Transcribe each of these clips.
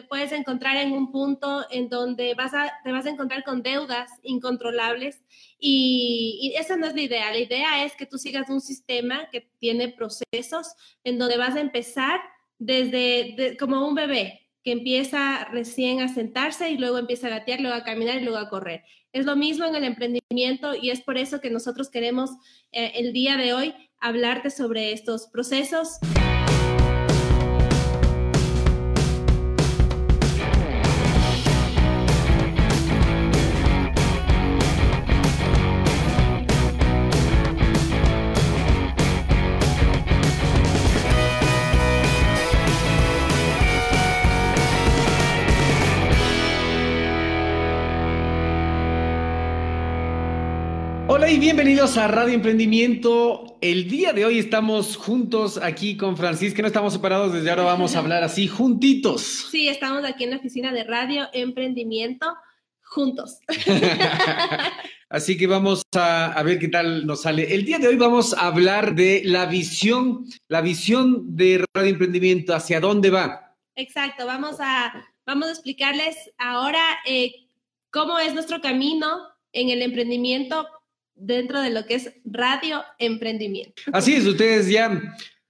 te puedes encontrar en un punto en donde vas a, te vas a encontrar con deudas incontrolables y, esa no es la idea. La idea es que tú sigas un sistema que tiene procesos en donde vas a empezar desde como un bebé que empieza recién a sentarse y luego empieza a gatear, luego a caminar y luego a correr. Es lo mismo en el emprendimiento y es por eso que nosotros queremos eh, el día de hoy hablarte sobre estos procesos. Y bienvenidos a Radio Emprendimiento. El día de hoy estamos juntos aquí con Francisca, no estamos separados, desde ahora vamos a hablar así juntitos. Sí, estamos aquí en la oficina de Radio Emprendimiento juntos. así que vamos a, a, ver qué tal nos sale. El día de hoy vamos a hablar de la visión, la visión de Radio Emprendimiento, hacia dónde va. Exacto, vamos a, vamos a explicarles ahora eh, cómo es nuestro camino en el emprendimiento dentro de lo que es radio emprendimiento. Así es, ustedes ya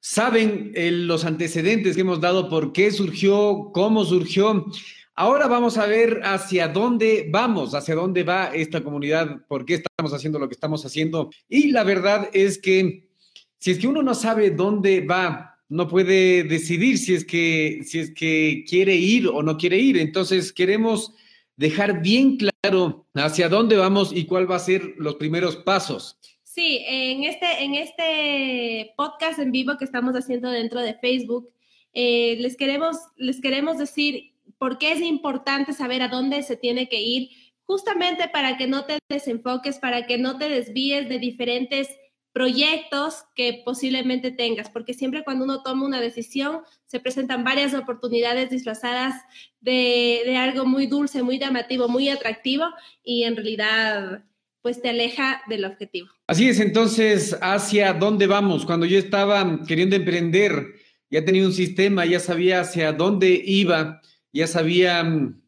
saben eh, los antecedentes que hemos dado, por qué surgió, cómo surgió. Ahora vamos a ver hacia dónde vamos, hacia dónde va esta comunidad, por qué estamos haciendo lo que estamos haciendo. Y la verdad es que si es que uno no sabe dónde va, no puede decidir si es que, si es que quiere ir o no quiere ir. Entonces queremos dejar bien claro hacia dónde vamos y cuál va a ser los primeros pasos. Sí, en este, en este podcast en vivo que estamos haciendo dentro de Facebook, eh, les, queremos, les queremos decir por qué es importante saber a dónde se tiene que ir, justamente para que no te desenfoques, para que no te desvíes de diferentes proyectos que posiblemente tengas, porque siempre cuando uno toma una decisión se presentan varias oportunidades disfrazadas de, algo muy dulce, muy llamativo, muy atractivo y en realidad pues te aleja del objetivo. Así es, entonces, ¿hacia dónde vamos? Cuando yo estaba queriendo emprender, ya tenía un sistema, ya sabía hacia dónde iba, ya sabía mm,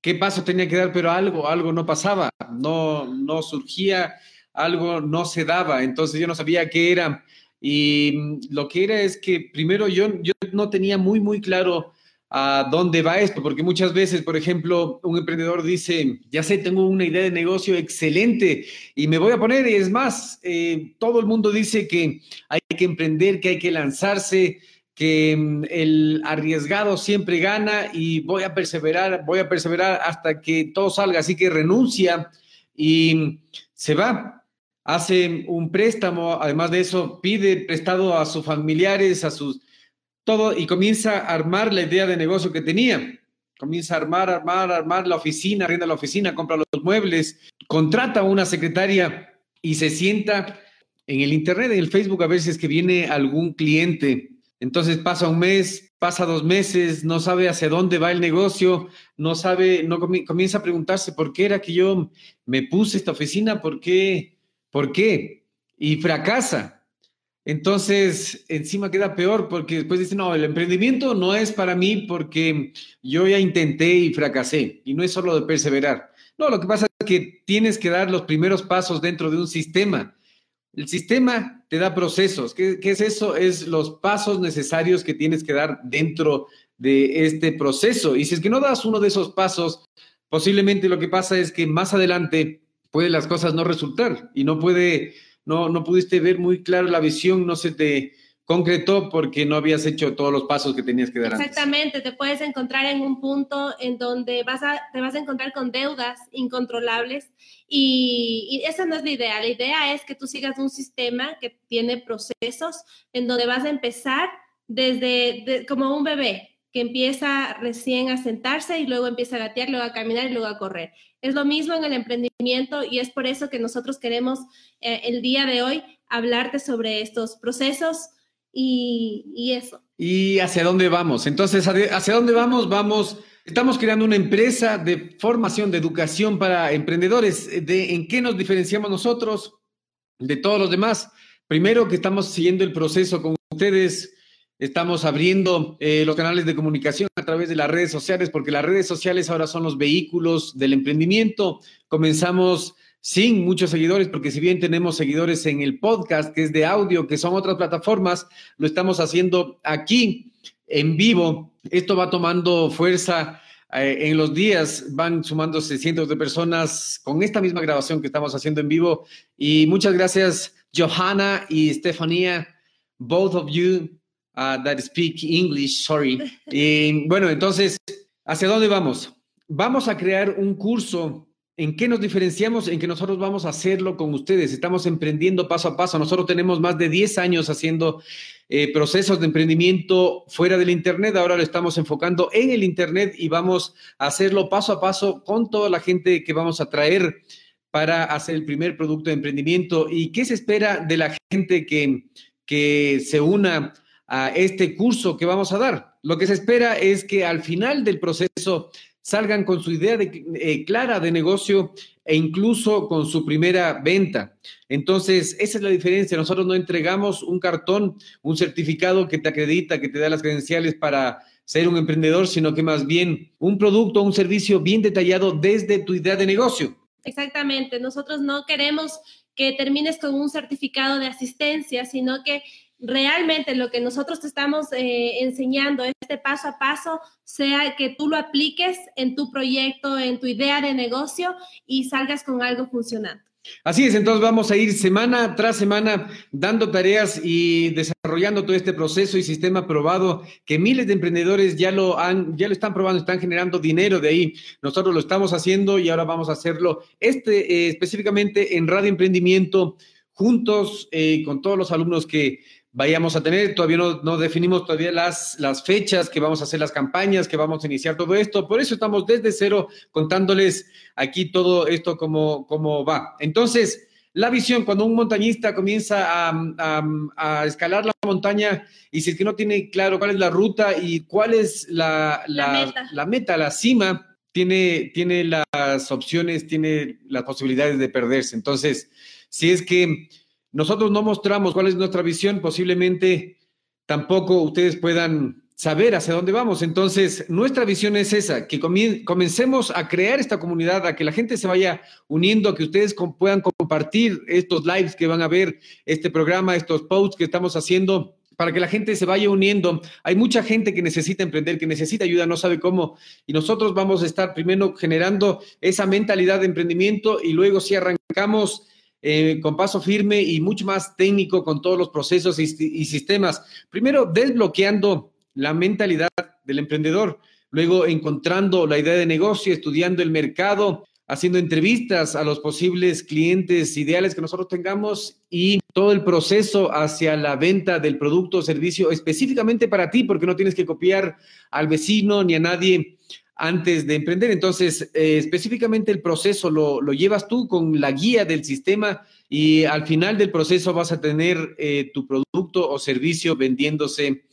qué paso tenía que dar, pero algo, algo no pasaba, no, no surgía algo no se daba, entonces yo no sabía qué era. Y mm, lo que era es que primero yo, yo no tenía muy, muy claro a dónde va esto, porque muchas veces, por ejemplo, un emprendedor dice, ya sé, tengo una idea de negocio excelente y me voy a poner, y es más, eh, todo el mundo dice que hay que emprender, que hay que lanzarse, que mm, el arriesgado siempre gana y voy a perseverar, voy a perseverar hasta que todo salga, así que renuncia y se va hace un préstamo, además de eso, pide prestado a sus familiares, a sus todo, y comienza a armar la idea de negocio que tenía. Comienza a armar, armar, armar la oficina, arrienda la oficina, compra los muebles, contrata a una secretaria y se sienta en el internet, en el Facebook, a ver si es que viene algún cliente. Entonces pasa un mes, pasa dos meses, no sabe hacia dónde va el negocio, no sabe, no comienza a preguntarse por qué era que yo me puse esta oficina, por qué ¿Por qué? Y fracasa. Entonces, encima queda peor porque después dice, no, el emprendimiento no es para mí porque yo ya intenté y fracasé. Y no es solo de perseverar. No, lo que pasa es que tienes que dar los primeros pasos dentro de un sistema. El sistema te da procesos. ¿Qué, ¿Qué, es eso? Es los pasos necesarios que tienes que dar dentro de este proceso. Y si es que no das uno de esos pasos, posiblemente lo que pasa es que más adelante puede las cosas no resultar y no puede, no, no pudiste ver muy claro la visión, no se te concretó porque no habías hecho todos los pasos que tenías que dar Exactamente, te puedes encontrar en un punto en donde vas a, te vas a encontrar con deudas incontrolables y, esa no es la idea. La idea es que tú sigas un sistema que tiene procesos en donde vas a empezar desde como un bebé, que empieza recién a sentarse y luego empieza a gatear, luego a caminar y luego a correr. Es lo mismo en el emprendimiento y es por eso que nosotros queremos eh, el día de hoy hablarte sobre estos procesos y, eso. ¿Y hacia dónde vamos? Entonces, ¿hacia dónde vamos? Vamos, estamos creando una empresa de formación, de educación para emprendedores. De, ¿En qué nos diferenciamos nosotros de todos los demás? Primero que estamos siguiendo el proceso con ustedes Estamos abriendo eh, los canales de comunicación a través de las redes sociales, porque las redes sociales ahora son los vehículos del emprendimiento. Comenzamos sin muchos seguidores, porque si bien tenemos seguidores en el podcast, que es de audio, que son otras plataformas, lo estamos haciendo aquí en vivo. Esto va tomando fuerza eh, en los días, van sumándose cientos de personas con esta misma grabación que estamos haciendo en vivo. Y muchas gracias, Johanna y Estefanía, both of you uh, that speak English, sorry. Bueno, entonces, ¿hacia dónde vamos? Vamos a crear un curso. ¿En qué nos diferenciamos? En que nosotros vamos a hacerlo con ustedes. Estamos emprendiendo paso a paso. Nosotros tenemos más de 10 años haciendo eh, procesos de emprendimiento fuera del Internet. Ahora lo estamos enfocando en el Internet y vamos a hacerlo paso a paso con toda la gente que vamos a traer para hacer el primer producto de emprendimiento. ¿Y qué se espera de la gente que, que se una a este curso que vamos a dar. Lo que se espera es que al final del proceso salgan con su idea de, eh, clara de negocio e incluso con su primera venta. Entonces, esa es la diferencia. Nosotros no entregamos un cartón, un certificado que te acredita, que te da las credenciales para ser un emprendedor, sino que más bien un producto, un servicio bien detallado desde tu idea de negocio. Exactamente. Nosotros no queremos que termines con un certificado de asistencia, sino que realmente lo que nosotros te estamos eh, enseñando, este paso a paso, sea que tú lo apliques en tu proyecto, en tu idea de negocio y salgas con algo funcionando. Así es, entonces vamos a ir semana tras semana dando tareas y desarrollando todo este proceso y sistema probado que miles de emprendedores ya lo han, ya lo están probando, están generando dinero de ahí. Nosotros lo estamos haciendo y ahora vamos a hacerlo este eh, específicamente en Radio Emprendimiento juntos eh, con todos los alumnos que vayamos a tener. Todavía no, definimos todavía las, las fechas que vamos a hacer las campañas, que vamos a iniciar todo esto. Por eso estamos desde cero contándoles aquí todo esto cómo, cómo va. Entonces, la visión, cuando un montañista comienza a, escalar la montaña y si es que no tiene claro cuál es la ruta y cuál es la, la, meta. la cima, tiene, tiene las opciones, tiene las posibilidades de perderse. Entonces, si es que nosotros no mostramos cuál es nuestra visión, posiblemente tampoco ustedes puedan saber hacia dónde vamos. Entonces, nuestra visión es esa, que comencemos a crear esta comunidad, a que la gente se vaya uniendo, a que ustedes puedan compartir estos lives que van a ver, este programa, estos posts que estamos haciendo para que la gente se vaya uniendo. Hay mucha gente que necesita emprender, que necesita ayuda, no sabe cómo. Y nosotros vamos a estar primero generando esa mentalidad de emprendimiento y luego si arrancamos eh, con paso firme y mucho más técnico con todos los procesos y, sistemas. Primero, desbloqueando la mentalidad del emprendedor, luego encontrando la idea de negocio, estudiando el mercado, haciendo entrevistas a los posibles clientes ideales que nosotros tengamos y todo el proceso hacia la venta del producto o servicio específicamente para ti, porque no tienes que copiar al vecino ni a nadie antes de emprender. Entonces, eh, específicamente el proceso lo, llevas tú con la guía del sistema y al final del proceso vas a tener eh, tu producto o servicio vendiéndose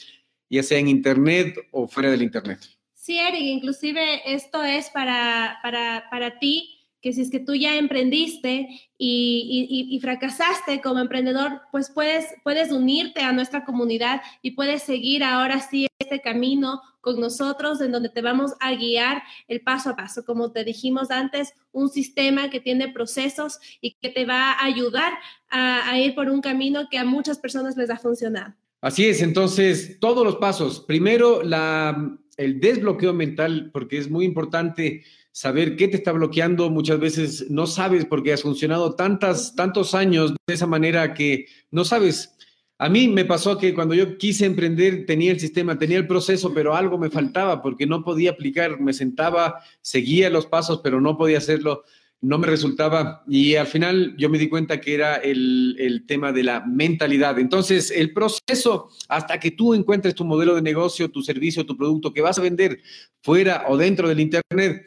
ya sea en Internet o fuera del Internet. Sí, Eric, inclusive esto es para, para, para ti que si es que tú ya emprendiste y, fracasaste como emprendedor, pues puedes, puedes unirte a nuestra comunidad y puedes seguir ahora sí este camino con nosotros en donde te vamos a guiar el paso a paso. Como te dijimos antes, un sistema que tiene procesos y que te va a ayudar a, a ir por un camino que a muchas personas les ha funcionado. Así es, entonces todos los pasos. Primero, la, el desbloqueo mental, porque es muy importante saber qué te está bloqueando. Muchas veces no sabes porque has funcionado tantas, tantos años de esa manera que no sabes. A mí me pasó que cuando yo quise emprender tenía el sistema, tenía el proceso, pero algo me faltaba porque no podía aplicar. Me sentaba, seguía los pasos, pero no podía hacerlo, no me resultaba. Y al final yo me di cuenta que era el, el tema de la mentalidad. Entonces, el proceso hasta que tú encuentres tu modelo de negocio, tu servicio, tu producto que vas a vender fuera o dentro del Internet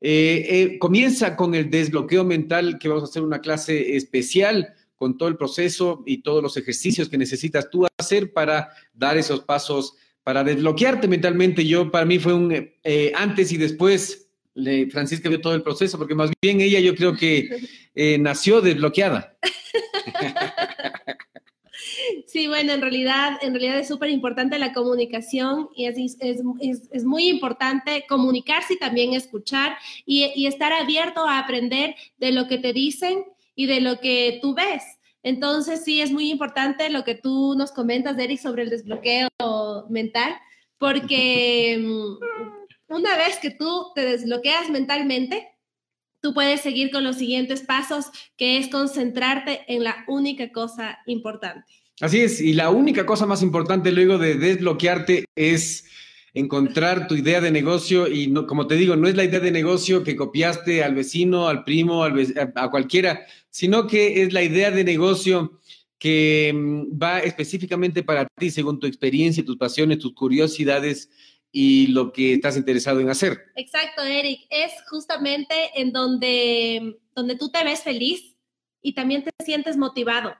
eh, eh, comienza con el desbloqueo mental, que vamos a hacer una clase especial con todo el proceso y todos los ejercicios que necesitas tú hacer para dar esos pasos, para desbloquearte mentalmente. Yo, para mí fue un eh, antes y después. Francisca vio todo el proceso, porque más bien ella yo creo que nació desbloqueada. Sí, bueno, en realidad, en realidad es súper importante la comunicación y es, es, es, muy importante comunicarse y también escuchar y, y estar abierto a aprender de lo que te dicen y de lo que tú ves. Entonces, sí, es muy importante lo que tú nos comentas, Eric, sobre el desbloqueo mental, porque mm, una vez que tú te desbloqueas mentalmente, tú puedes seguir con los siguientes pasos, que es concentrarte en la única cosa importante. Así es, y la única cosa más importante luego de desbloquearte es encontrar tu idea de negocio y como te digo, no es la idea de negocio que copiaste al vecino, al primo, al, a cualquiera, sino que es la idea de negocio que mm, va específicamente para ti, según tu experiencia, tus pasiones, tus curiosidades y lo que estás interesado en hacer. Exacto, Eric. Es justamente en donde, donde tú te ves feliz y también te sientes motivado.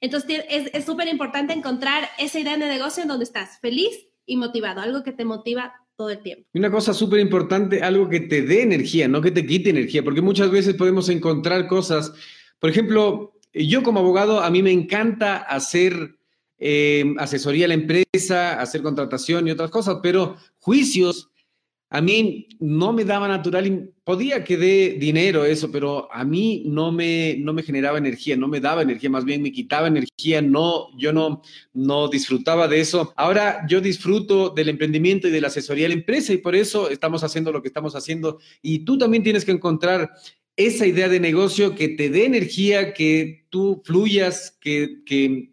Entonces es súper importante encontrar esa idea de negocio en donde estás feliz y motivado, algo que te motiva todo el tiempo. Una cosa súper importante, algo que te dé energía, no que te quite energía, porque muchas veces podemos encontrar cosas, por ejemplo, yo como abogado, a mí me encanta hacer eh, asesoría a la empresa, hacer contratación y otras cosas, pero juicios a mí no me daba natural, podía que dé dinero eso, pero a mí no me, no me generaba energía, no me daba energía, más bien me quitaba energía, no, yo no, no disfrutaba de eso. Ahora yo disfruto del emprendimiento y de la asesoría de la empresa y por eso estamos haciendo lo que estamos haciendo. Y tú también tienes que encontrar esa idea de negocio que te dé energía, que tú fluyas, que,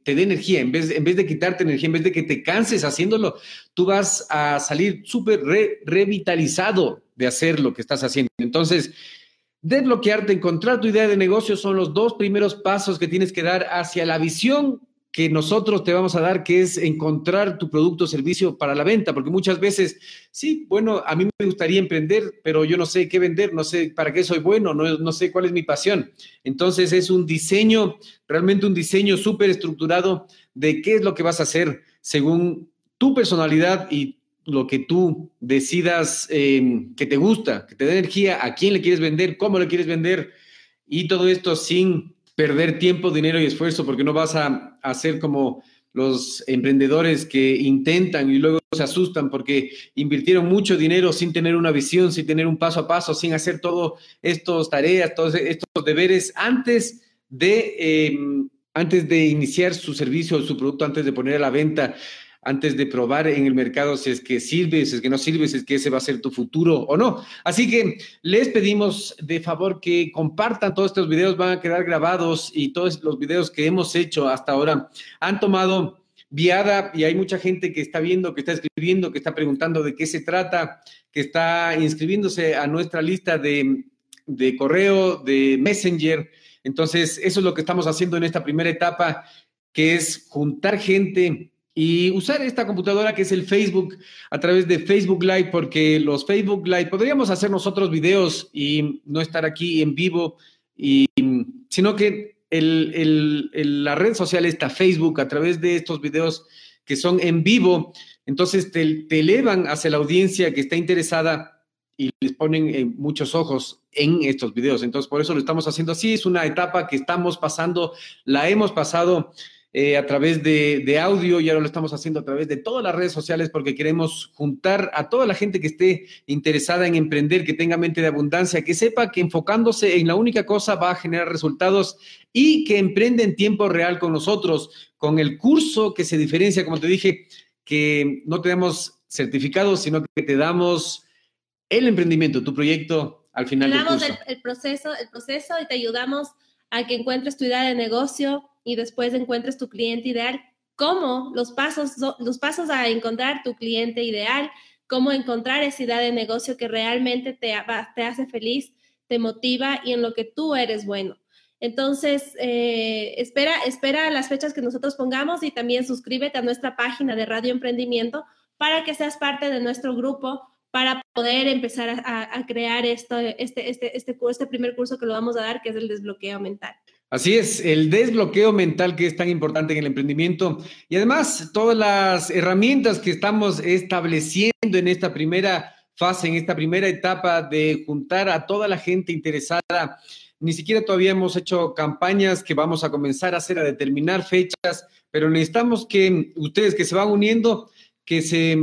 te dé energía, en vez, en vez de quitarte energía, en vez de que te canses haciéndolo, tú vas a salir súper revitalizado de hacer lo que estás haciendo. Entonces, desbloquearte, encontrar tu idea de negocio son los dos primeros pasos que tienes que dar hacia la visión que nosotros te vamos a dar, que es encontrar tu producto o servicio para la venta, porque muchas veces, sí, bueno, a mí me gustaría emprender, pero yo no sé qué vender, no sé para qué soy bueno, no, no sé cuál es mi pasión. Entonces es un diseño, realmente un diseño súper estructurado de qué es lo que vas a hacer según tu personalidad y lo que tú decidas eh, que te gusta, que te dé energía, a quién le quieres vender, cómo le quieres vender y todo esto sin perder tiempo, dinero y esfuerzo, porque no vas a, hacer como los emprendedores que intentan y luego se asustan porque invirtieron mucho dinero sin tener una visión, sin tener un paso a paso, sin hacer todas estas tareas, todos estos deberes antes de, eh, antes de iniciar su servicio o su producto, antes de poner a la venta antes de probar en el mercado si es que sirve, si es que no sirve, si es que ese va a ser tu futuro o no. Así que les pedimos de favor que compartan todos estos videos, van a quedar grabados y todos los videos que hemos hecho hasta ahora han tomado viada y hay mucha gente que está viendo, que está escribiendo, que está preguntando de qué se trata, que está inscribiéndose a nuestra lista de, de correo, de Messenger. Entonces, eso es lo que estamos haciendo en esta primera etapa, que es juntar gente y usar esta computadora que es el Facebook a través de Facebook Live, porque los Facebook Live podríamos hacer nosotros videos y no estar aquí en vivo, y, sino que la red social está Facebook a través de estos videos que son en vivo, entonces te, elevan hacia la audiencia que está interesada y les ponen eh, muchos ojos en estos videos. Entonces, por eso lo estamos haciendo así. Es una etapa que estamos pasando, la hemos pasado eh, a través de, audio y ahora lo estamos haciendo a través de todas las redes sociales porque queremos juntar a toda la gente que esté interesada en emprender, que tenga mente de abundancia, que sepa que enfocándose en la única cosa va a generar resultados y que emprende en tiempo real con nosotros, con el curso que se diferencia, como te dije, que no te damos certificados, sino que te damos el emprendimiento, tu proyecto al final. Te damos el, proceso, el proceso y te ayudamos a que encuentres tu idea de negocio, y después encuentres tu cliente ideal, cómo los pasos, los pasos a encontrar tu cliente ideal, cómo encontrar esa idea de negocio que realmente te, te hace feliz, te motiva y en lo que tú eres bueno. Entonces, eh, espera, espera las fechas que nosotros pongamos y también suscríbete a nuestra página de Radio Emprendimiento para que seas parte de nuestro grupo para poder empezar a, crear esto, este, este, este, este primer curso que lo vamos a dar, que es el desbloqueo mental. Así es, el desbloqueo mental que es tan importante en el emprendimiento y además todas las herramientas que estamos estableciendo en esta primera fase, en esta primera etapa de juntar a toda la gente interesada. Ni siquiera todavía hemos hecho campañas que vamos a comenzar a hacer, a determinar fechas, pero necesitamos que ustedes que se van uniendo, que se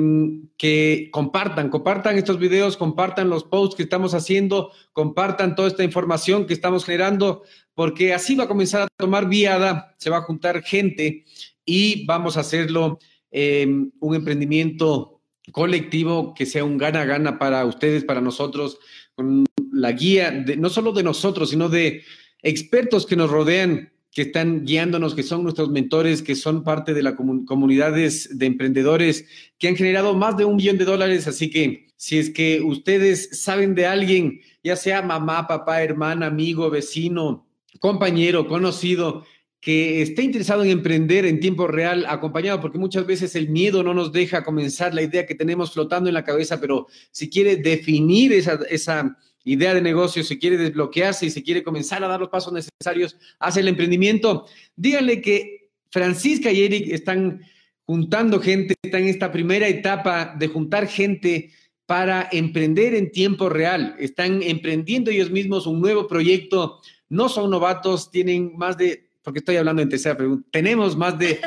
que compartan, compartan estos videos, compartan los posts que estamos haciendo, compartan toda esta información que estamos generando, porque así va a comenzar a tomar viada, se va a juntar gente y vamos a hacerlo eh, un emprendimiento colectivo que sea un gana-gana para ustedes, para nosotros, con la guía, de, no solo de nosotros, sino de expertos que nos rodean, que están guiándonos, que son nuestros mentores, que son parte de las comunidades de emprendedores que han generado más de un millón de dólares. Así que si es que ustedes saben de alguien, ya sea mamá, papá, hermana, amigo, vecino, compañero, conocido, que esté interesado en emprender en tiempo real, acompañado, porque muchas veces el miedo no nos deja comenzar la idea que tenemos flotando en la cabeza, pero si quiere definir esa, esa idea de negocio, si quiere desbloquearse y si quiere comenzar a dar los pasos necesarios hacia el emprendimiento, díganle que Francisca y Eric están juntando gente, están en esta primera etapa de juntar gente para emprender en tiempo real. Están emprendiendo ellos mismos un nuevo proyecto. No son novatos, tienen más de porque estoy hablando en tercera pregunta, tenemos más de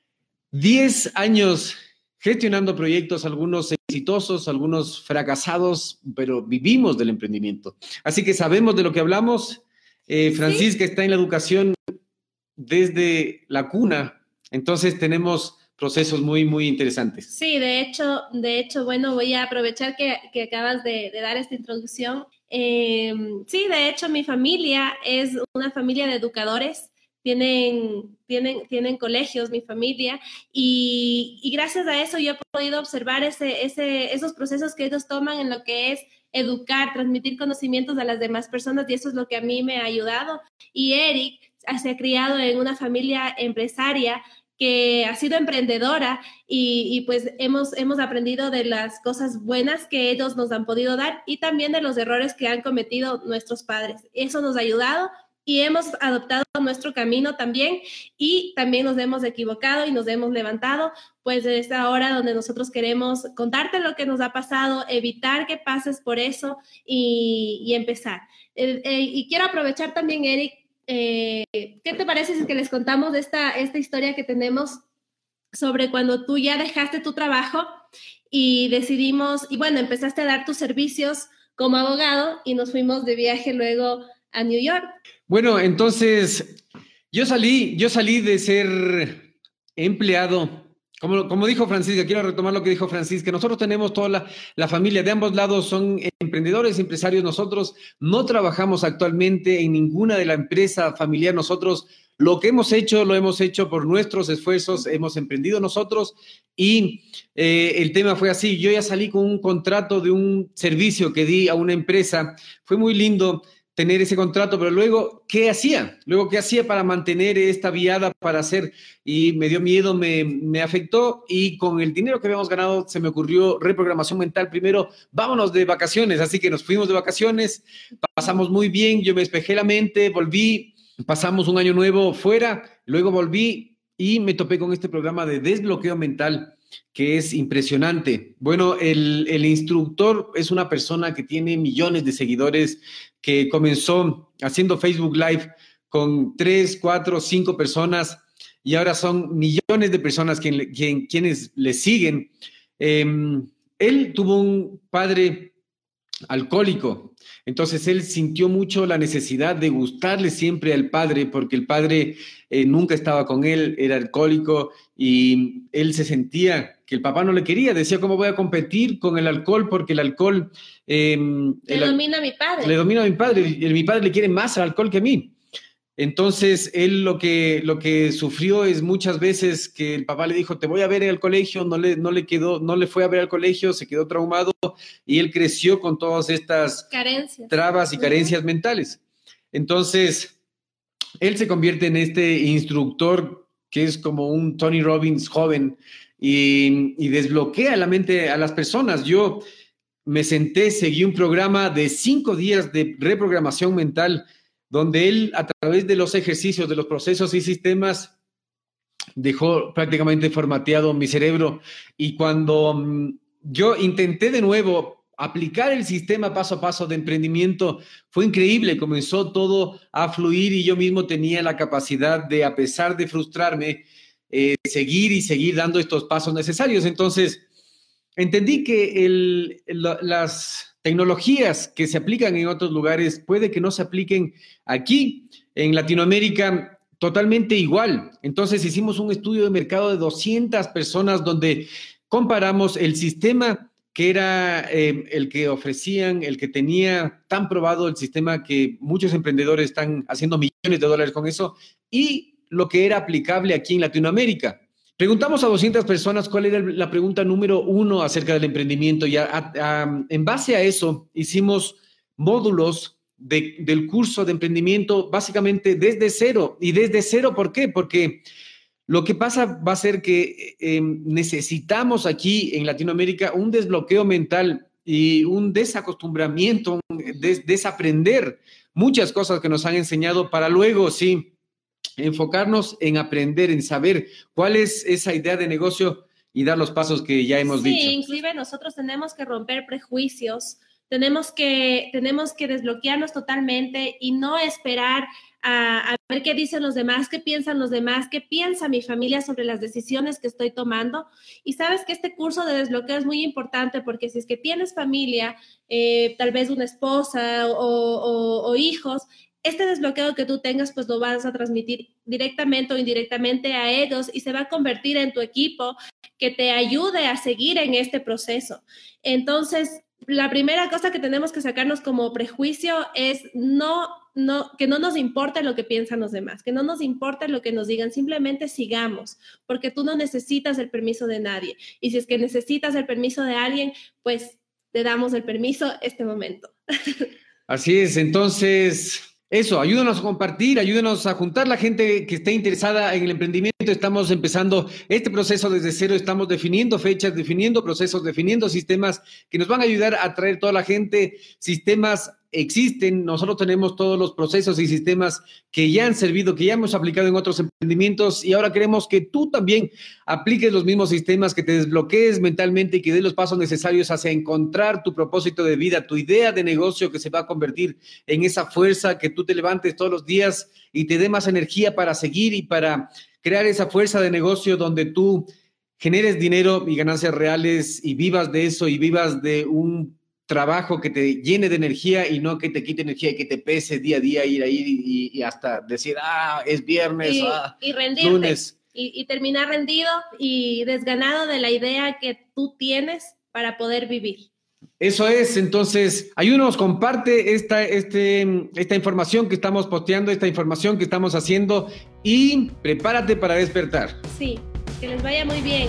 10 años gestionando proyectos, algunos exitosos, algunos fracasados, pero vivimos del emprendimiento. Así que sabemos de lo que hablamos. Eh, Francisca está en la educación desde la cuna, entonces tenemos procesos muy, muy interesantes. Sí, de hecho, de hecho, bueno, voy a aprovechar que, que acabas de, de, dar esta introducción. Eh, sí, de hecho, mi familia es una familia de educadores tienen, tienen, tienen colegios, mi familia, y, gracias a eso yo he podido observar ese, ese, esos procesos que ellos toman en lo que es educar, transmitir conocimientos a las demás personas, y eso es lo que a mí me ha ayudado. Y Eric se ha criado en una familia empresaria que ha sido emprendedora y, y, pues hemos, hemos aprendido de las cosas buenas que ellos nos han podido dar y también de los errores que han cometido nuestros padres. Eso nos ha ayudado y hemos adoptado nuestro camino también y también nos hemos equivocado y nos hemos levantado, pues de esta hora donde nosotros queremos contarte lo que nos ha pasado, evitar que pases por eso y, empezar. Eh, eh, y quiero aprovechar también, Eric, eh, ¿qué te parece si que les contamos esta, esta historia que tenemos sobre cuando tú ya dejaste tu trabajo y decidimos, y bueno, empezaste a dar tus servicios como abogado y nos fuimos de viaje luego a New York. Bueno, entonces yo salí, yo salí de ser empleado. Como, como dijo Francisca, quiero retomar lo que dijo Francisca, nosotros tenemos toda la, la familia de ambos lados, son emprendedores, empresarios, nosotros no trabajamos actualmente en ninguna de la empresa familiar, nosotros lo que hemos hecho, lo hemos hecho por nuestros esfuerzos, hemos emprendido nosotros y eh, el tema fue así. Yo ya salí con un contrato de un servicio que di a una empresa, fue muy lindo tener ese contrato, pero luego, ¿qué hacía? Luego, ¿qué hacía para mantener esta viada para hacer? Y me dio miedo, me, me, afectó y con el dinero que habíamos ganado se me ocurrió reprogramación mental. Primero, vámonos de vacaciones, así que nos fuimos de vacaciones, pasamos muy bien, yo me despejé la mente, volví, pasamos un año nuevo fuera, luego volví y me topé con este programa de desbloqueo mental que es impresionante. Bueno, el, el, instructor es una persona que tiene millones de seguidores, que comenzó haciendo Facebook Live con tres, cuatro, cinco personas y ahora son millones de personas quien, quien, quienes le siguen. Eh, él tuvo un padre alcohólico, entonces él sintió mucho la necesidad de gustarle siempre al padre porque el padre eh, nunca estaba con él, era alcohólico y él se sentía que el papá no le quería, decía, ¿cómo voy a competir con el alcohol? Porque el alcohol... Eh, le el, domina a mi padre. Le domina a mi padre, y mi padre le quiere más al alcohol que a mí. Entonces, él lo que, lo que sufrió es muchas veces que el papá le dijo, te voy a ver el colegio, no le, no le quedó, no le fue a ver al colegio, se quedó traumado y él creció con todas estas carencias. trabas y carencias mentales. Entonces, él se convierte en este instructor que es como un Tony Robbins joven y, y desbloquea la mente a las personas. Yo me senté, seguí un programa de cinco días de reprogramación mental donde él a través de los ejercicios, de los procesos y sistemas, dejó prácticamente formateado mi cerebro. Y cuando mm, yo intenté de nuevo aplicar el sistema paso a paso de emprendimiento fue increíble, comenzó todo a fluir y yo mismo tenía la capacidad de, a pesar de frustrarme, eh, seguir y seguir dando estos pasos necesarios. Entonces, entendí que las tecnologías que se aplican en otros lugares puede que no se apliquen aquí en Latinoamérica totalmente igual. Entonces hicimos un estudio de mercado de 200 personas donde comparamos el sistema que era eh, el que ofrecían, el que tenía tan probado el sistema que muchos emprendedores están haciendo millones de dólares con eso, y lo que era aplicable aquí en Latinoamérica. Preguntamos a 200 personas cuál era la pregunta número uno acerca del emprendimiento y en base a eso hicimos módulos del curso de emprendimiento básicamente desde cero. ¿Y desde cero por qué? Porque lo que pasa va a ser que eh, necesitamos aquí en Latinoamérica un desbloqueo mental y un desacostumbramiento, desaprender muchas cosas que nos han enseñado para luego, sí, enfocarnos en aprender, en saber cuál es esa idea de negocio y dar los pasos que ya hemos dicho. Sí, inclusive nosotros tenemos que romper prejuicios, tenemos que, tenemos que desbloquearnos totalmente y no esperar a, ver qué dicen los demás, qué piensan los demás, qué piensa mi familia sobre las decisiones que estoy tomando. Y sabes que este curso de desbloqueo es muy importante porque si es que tienes familia, eh, tal vez una esposa o, hijos, este desbloqueo que tú tengas, pues lo vas a transmitir directamente o indirectamente a ellos y se va a convertir en tu equipo que te ayude a seguir en este proceso. Entonces, la primera cosa que tenemos que sacarnos como prejuicio es no no, que no nos importe lo que piensan los demás, que no nos importe lo que nos digan, simplemente sigamos, porque tú no necesitas el permiso de nadie. Y si es que necesitas el permiso de alguien, pues te damos el permiso este momento. Así es, entonces eso, ayúdanos a compartir, ayúdenos a juntar la gente que esté interesada en el emprendimiento. Estamos empezando este proceso desde cero, estamos definiendo fechas, definiendo procesos, definiendo sistemas que nos van a ayudar a traer toda la gente, sistemas existen, nosotros tenemos todos los procesos y sistemas que ya han servido, que ya hemos aplicado en otros emprendimientos y ahora queremos que tú también apliques los mismos sistemas, que te desbloquees mentalmente y que des los pasos necesarios hacia encontrar tu propósito de vida, tu idea de negocio que se va a convertir en esa fuerza que tú te levantes todos los días y te dé más energía para seguir y para crear esa fuerza de negocio donde tú generes dinero y ganancias reales y vivas de eso y vivas de un trabajo que te llene de energía y no que te quite energía y que te pese día a día ir ahí y, hasta decir, ah, es viernes, y, ah, y lunes. Y, y, terminar rendido y desganado de la idea que tú tienes para poder vivir. Eso es, entonces, ayúdanos, comparte esta, este, esta información que estamos posteando, esta información que estamos haciendo y prepárate para despertar. Sí, que les vaya muy bien.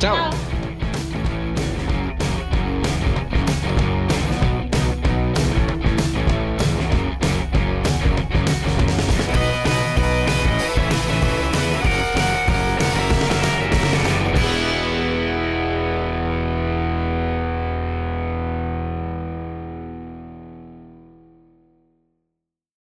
Chao.